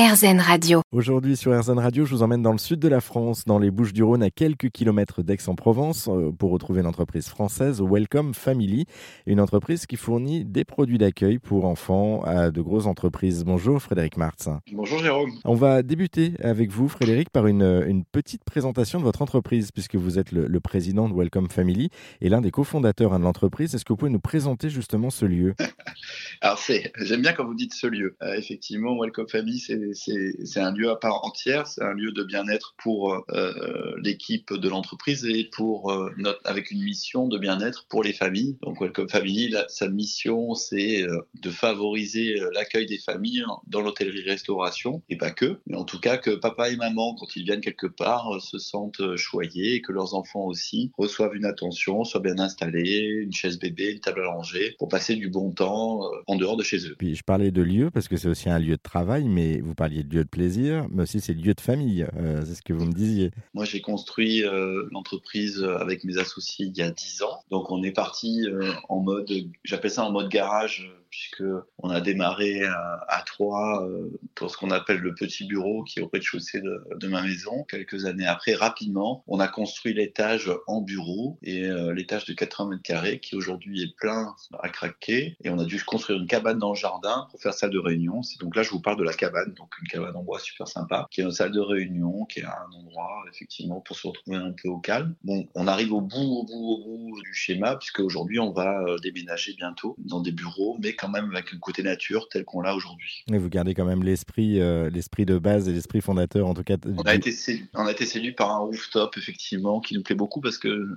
RZN Radio. Aujourd'hui sur RZN Radio, je vous emmène dans le sud de la France, dans les Bouches-du-Rhône, à quelques kilomètres d'Aix-en-Provence, euh, pour retrouver l'entreprise française Welcome Family, une entreprise qui fournit des produits d'accueil pour enfants à de grosses entreprises. Bonjour Frédéric Martz. Bonjour Jérôme. On va débuter avec vous Frédéric par une, une petite présentation de votre entreprise, puisque vous êtes le, le président de Welcome Family et l'un des cofondateurs hein, de l'entreprise. Est-ce que vous pouvez nous présenter justement ce lieu? Alors c'est, j'aime bien quand vous dites ce lieu. Euh, effectivement, Welcome Family, c'est c'est un lieu à part entière, c'est un lieu de bien-être pour euh, l'équipe de l'entreprise et pour euh, notre, avec une mission de bien-être pour les familles. Donc Welcome Family, sa mission, c'est euh, de favoriser euh, l'accueil des familles dans l'hôtellerie-restauration et pas que, mais en tout cas que papa et maman, quand ils viennent quelque part, euh, se sentent euh, choyés et que leurs enfants aussi reçoivent une attention, soient bien installés, une chaise bébé, une table à langer, pour passer du bon temps euh, en dehors de chez eux. Puis je parlais de lieu parce que c'est aussi un lieu de travail, mais vous parliez de lieu de plaisir, mais aussi c'est lieu de famille. Euh, c'est ce que vous me disiez. Moi, j'ai construit euh, l'entreprise avec mes associés il y a 10 ans. Donc, on est parti euh, en mode, j'appelle ça en mode garage, puisque on a démarré à, à trois euh, pour ce qu'on appelle le petit bureau qui est au rez-de-chaussée de, ma maison. Quelques années après, rapidement, on a construit l'étage en bureau et euh, l'étage de 80 mètres carrés qui aujourd'hui est plein à craquer. Et on a dû construire une cabane dans le jardin pour faire salle de réunion. C'est donc là, je vous parle de la cabane, donc une cabane en bois super sympa, qui est une salle de réunion, qui est un endroit effectivement pour se retrouver un peu au calme. Bon, on arrive au bout, au bout, au bout du schéma, puisque aujourd'hui on va euh, déménager bientôt dans des bureaux, mais quand même avec un côté nature tel qu'on l'a aujourd'hui. Et vous gardez quand même l'esprit, euh, l'esprit de base et l'esprit fondateur, en tout cas. On a été séduit, on a été séduit par un rooftop effectivement qui nous plaît beaucoup parce que euh,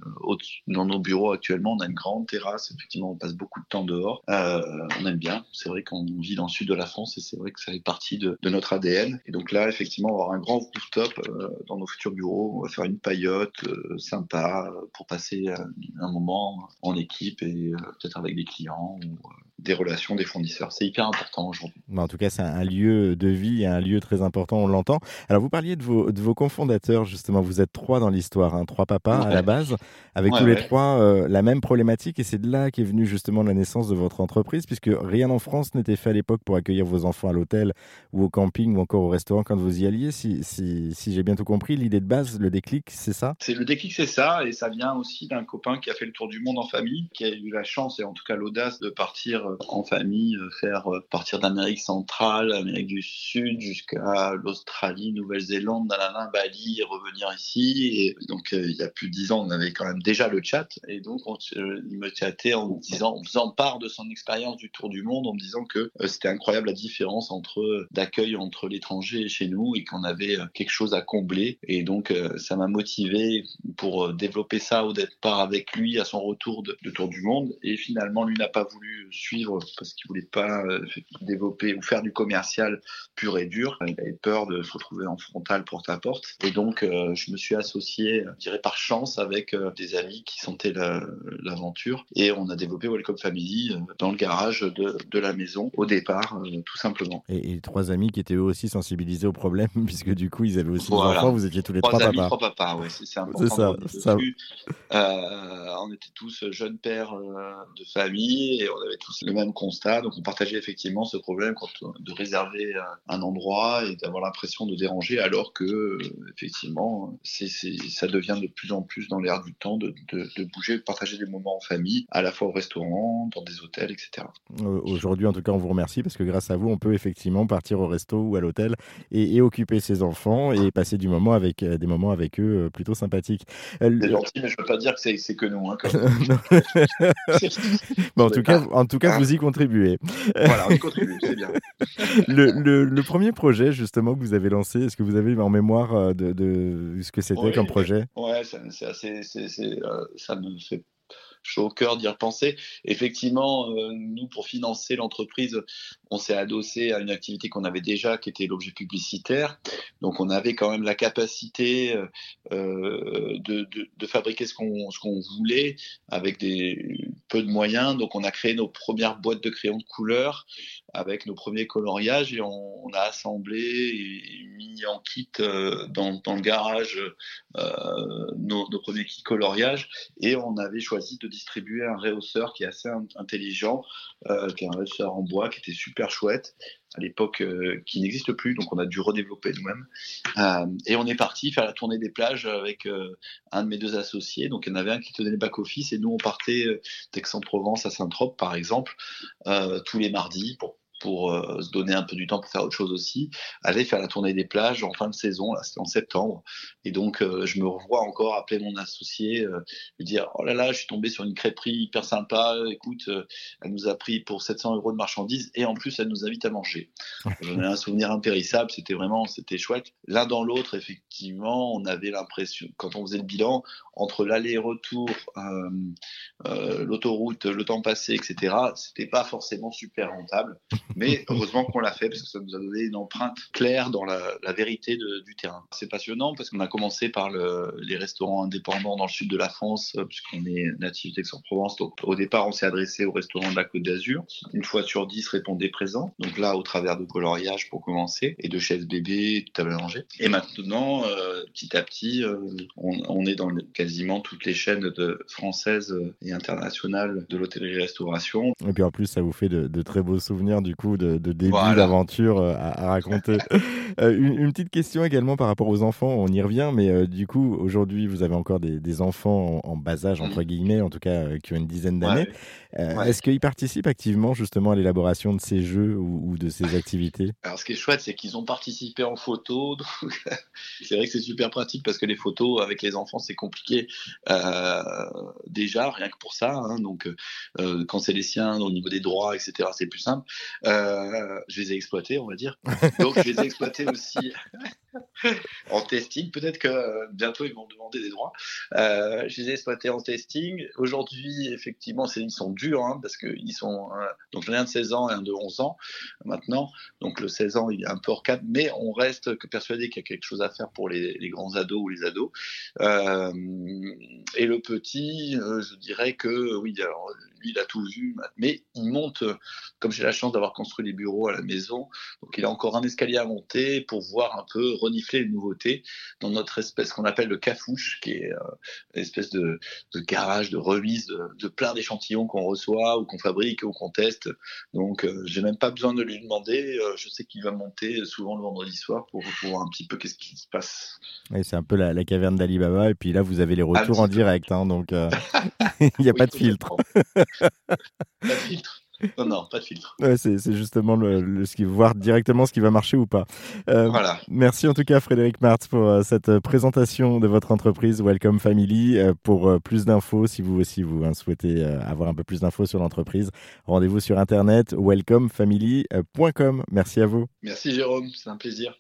dans nos bureaux actuellement on a une grande terrasse. Effectivement, on passe beaucoup de temps dehors. Euh, on aime bien. C'est vrai qu'on vit dans le sud de la France et c'est vrai que ça fait partie de, de notre ADN. Et donc là, effectivement, on va avoir un grand rooftop euh, dans nos futurs bureaux. On va faire une paillote sympa pour passer un moment en équipe et peut-être avec des clients ou des relations des fournisseurs. C'est hyper important aujourd'hui. En tout cas, c'est un lieu de vie, un lieu très important, on l'entend. Alors, vous parliez de vos, de vos cofondateurs, justement. Vous êtes trois dans l'histoire, hein, trois papas à la base, avec Ouais, tous les trois euh, la même problématique. Et c'est de là qu'est venue justement la naissance de votre entreprise, puisque rien en France n'était fait à l'époque pour accueillir vos enfants à l'hôtel ou au camping ou encore au restaurant quand vous y alliez. Si, si, si j'ai bien tout compris, l'idée de base, le déclic, c'est ça? C'est le déclic, c'est ça, et ça vient aussi d'un copain qui a fait le tour du monde en famille, qui a eu la chance et en tout cas l'audace de partir en famille, euh, faire euh, partir d'Amérique centrale, Amérique du Sud jusqu'à l'Australie, Nouvelle-Zélande, nanana, Bali, et revenir ici. Et donc euh, il y a plus de dix ans, on avait quand même déjà le chat, et donc on, euh, il me chattait en disant, en faisant part de son expérience du tour du monde, en me disant que euh, c'était incroyable la différence entre euh, d'accueil entre l'étranger et chez nous, et qu'on avait euh, quelque chose à combler. Et donc euh, ça m'a motivé pour euh, développer ça au départ avec lui à son retour de tour du monde. Et finalement, lui n'a pas voulu suivre parce qu'il voulait pas euh, développer ou faire du commercial pur et dur. Il avait peur de se retrouver en frontal porte à porte. Et donc, euh, je me suis associé, je dirais par chance, avec euh, des amis qui sentaient la- l'aventure. Et on a développé Welcome Family dans le garage de, de la maison au départ, tout simplement. et, et trois amis qui étaient eux aussi sensibilisés au problème, puisque du coup, ils avaient aussi Voilà. des enfants. Vous étiez tous les Trois trois amis, papas. trois papas, ouais, c'est important. Ça, on était tous jeunes pères de famille et on avait tous le même constat. Donc on partageait effectivement ce problème quand, de réserver euh, un endroit et d'avoir l'impression de déranger, alors que euh, effectivement, c'est c'est- ça devient de plus en plus dans l'air du temps de, de, de bouger, de partager des moments en famille, à la fois au restaurant, dans des hôtels, etc. Aujourd'hui, en tout cas, on vous remercie parce que grâce à vous, on peut effectivement partir au resto ou à l'hôtel et, et occuper ses enfants et passer du moment avec, euh, des moments avec eux plutôt sympathiques. C'est gentil, mais je veux pas dire que c'est c'est que nous. Hein, Bon, en, tout cas, en tout cas, Vous y contribuez. voilà, on y contribue, c'est bien. Le, le- le premier projet, justement, que vous avez lancé, est-ce que vous avez en mémoire euh, de, de ce que c'était Oui. comme projet? Ouais, ça- c'est assez, euh, ça me fait chaud au cœur d'y repenser. Effectivement, euh, nous, pour financer l'entreprise, on s'est adossé à une activité qu'on avait déjà, qui était l'objet publicitaire. Donc, on avait quand même la capacité euh, de, de, de fabriquer ce qu'on, ce qu'on voulait avec des peu de moyens. Donc, on a créé nos premières boîtes de crayons de couleur avec nos premiers coloriages et on, a assemblé et mis en kit euh, dans, le garage euh, nos, premiers kits coloriages et on avait choisi de distribuer un réhausseur qui est assez intelligent, euh, qui est un réhausseur en bois qui était super chouette à l'époque qui n'existe plus, donc on a dû redévelopper nous-mêmes. Et on est parti faire la tournée des plages avec un de mes deux associés. Donc il y en avait un qui tenait le back-office et nous on partait d'Aix-en-Provence à Saint-Trope par exemple tous les mardis pour pour euh, se donner un peu du temps pour faire autre chose aussi, aller faire la tournée des plages en fin de saison, là c'était en septembre, et donc euh, je me revois encore appeler mon associé, euh, lui dire oh là là, je suis tombé sur une crêperie hyper sympa, écoute, elle nous a pris pour 700 euros de marchandises et en plus elle nous invite à manger. J'en ai un souvenir impérissable, c'était vraiment, c'était chouette. L'un dans l'autre, effectivement, on avait l'impression, quand on faisait le bilan, entre l'aller-retour, l'autoroute, le temps passé, etc., c'était pas forcément super rentable. Mais heureusement qu'on l'a fait parce que ça nous a donné une empreinte claire dans la, vérité du terrain. C'est passionnant parce qu'on a commencé par les restaurants indépendants dans le sud de la France, puisqu'on est natif d'Aix-en-Provence. Donc au départ, on s'est adressé aux restaurants de la Côte d'Azur. Une fois sur dix répondait présent. Donc là, au travers de coloriage pour commencer et de chaises bébés, de table à manger. Et maintenant, euh, petit à petit, euh, on, est dans quasiment toutes les chaînes de, françaises et internationales de l'hôtellerie-restauration. Et puis en plus, ça vous fait de, de très beaux souvenirs du coup de, début d'aventure euh, à, raconter. Euh, une, petite question également par rapport aux enfants, on y revient, mais euh, du coup aujourd'hui vous avez encore des, enfants en, bas âge entre mmh. guillemets, en tout cas qui ont une dizaine d'années. Est-ce qu'ils participent activement justement à l'élaboration de ces jeux ou, de ces activités? Alors ce qui est chouette, c'est qu'ils ont participé en photo. c'est vrai que c'est super pratique parce que les photos avec les enfants c'est compliqué déjà rien que pour ça. Hein. donc quand c'est les siens au niveau des droits etc c'est plus simple. Euh, je les ai exploités, on va dire. Donc, je les ai exploités aussi en testing. Peut-être que euh, bientôt, ils vont demander des droits. Euh, je les ai exploités en testing. Aujourd'hui, effectivement, ils sont durs hein, parce qu'ils sont. donc, j'en ai un de 16 ans et un de 11 ans maintenant. Donc, le 16 ans, il est un peu hors cadre, mais on reste persuadé qu'il y a quelque chose à faire pour les, grands ados ou les ados. et le petit, je dirais que oui, alors, lui, il a tout vu, mais il monte, comme j'ai la chance d'avoir construit les bureaux à la maison, donc il a encore un escalier à monter pour voir un peu renifler les nouveautés dans notre espèce qu'on appelle le cafouche, qui est euh, une espèce de, garage, de remise de, plein d'échantillons qu'on reçoit ou qu'on fabrique ou qu'on teste. Donc, euh, j'ai même pas besoin de lui demander. Euh, je sais qu'il va monter souvent le vendredi soir pour, voir un petit peu qu'est-ce qui se passe. c'est un peu la, caverne d'Alibaba. Et puis là, vous avez les retours en direct, hein, donc il n'y a pas de filtre. pas de filtre. Non, non, pas de filtre. c'est justement le, ce qui, voir directement ce qui va marcher ou pas. Euh, voilà. Merci en tout cas, Frédéric Martz, pour euh, cette euh, présentation de votre entreprise Welcome Family. pour plus d'infos, si vous aussi vous hein, souhaitez avoir un peu plus d'infos sur l'entreprise, rendez-vous sur internet welcomefamily.com. Merci à vous. Merci Jérôme, c'est un plaisir.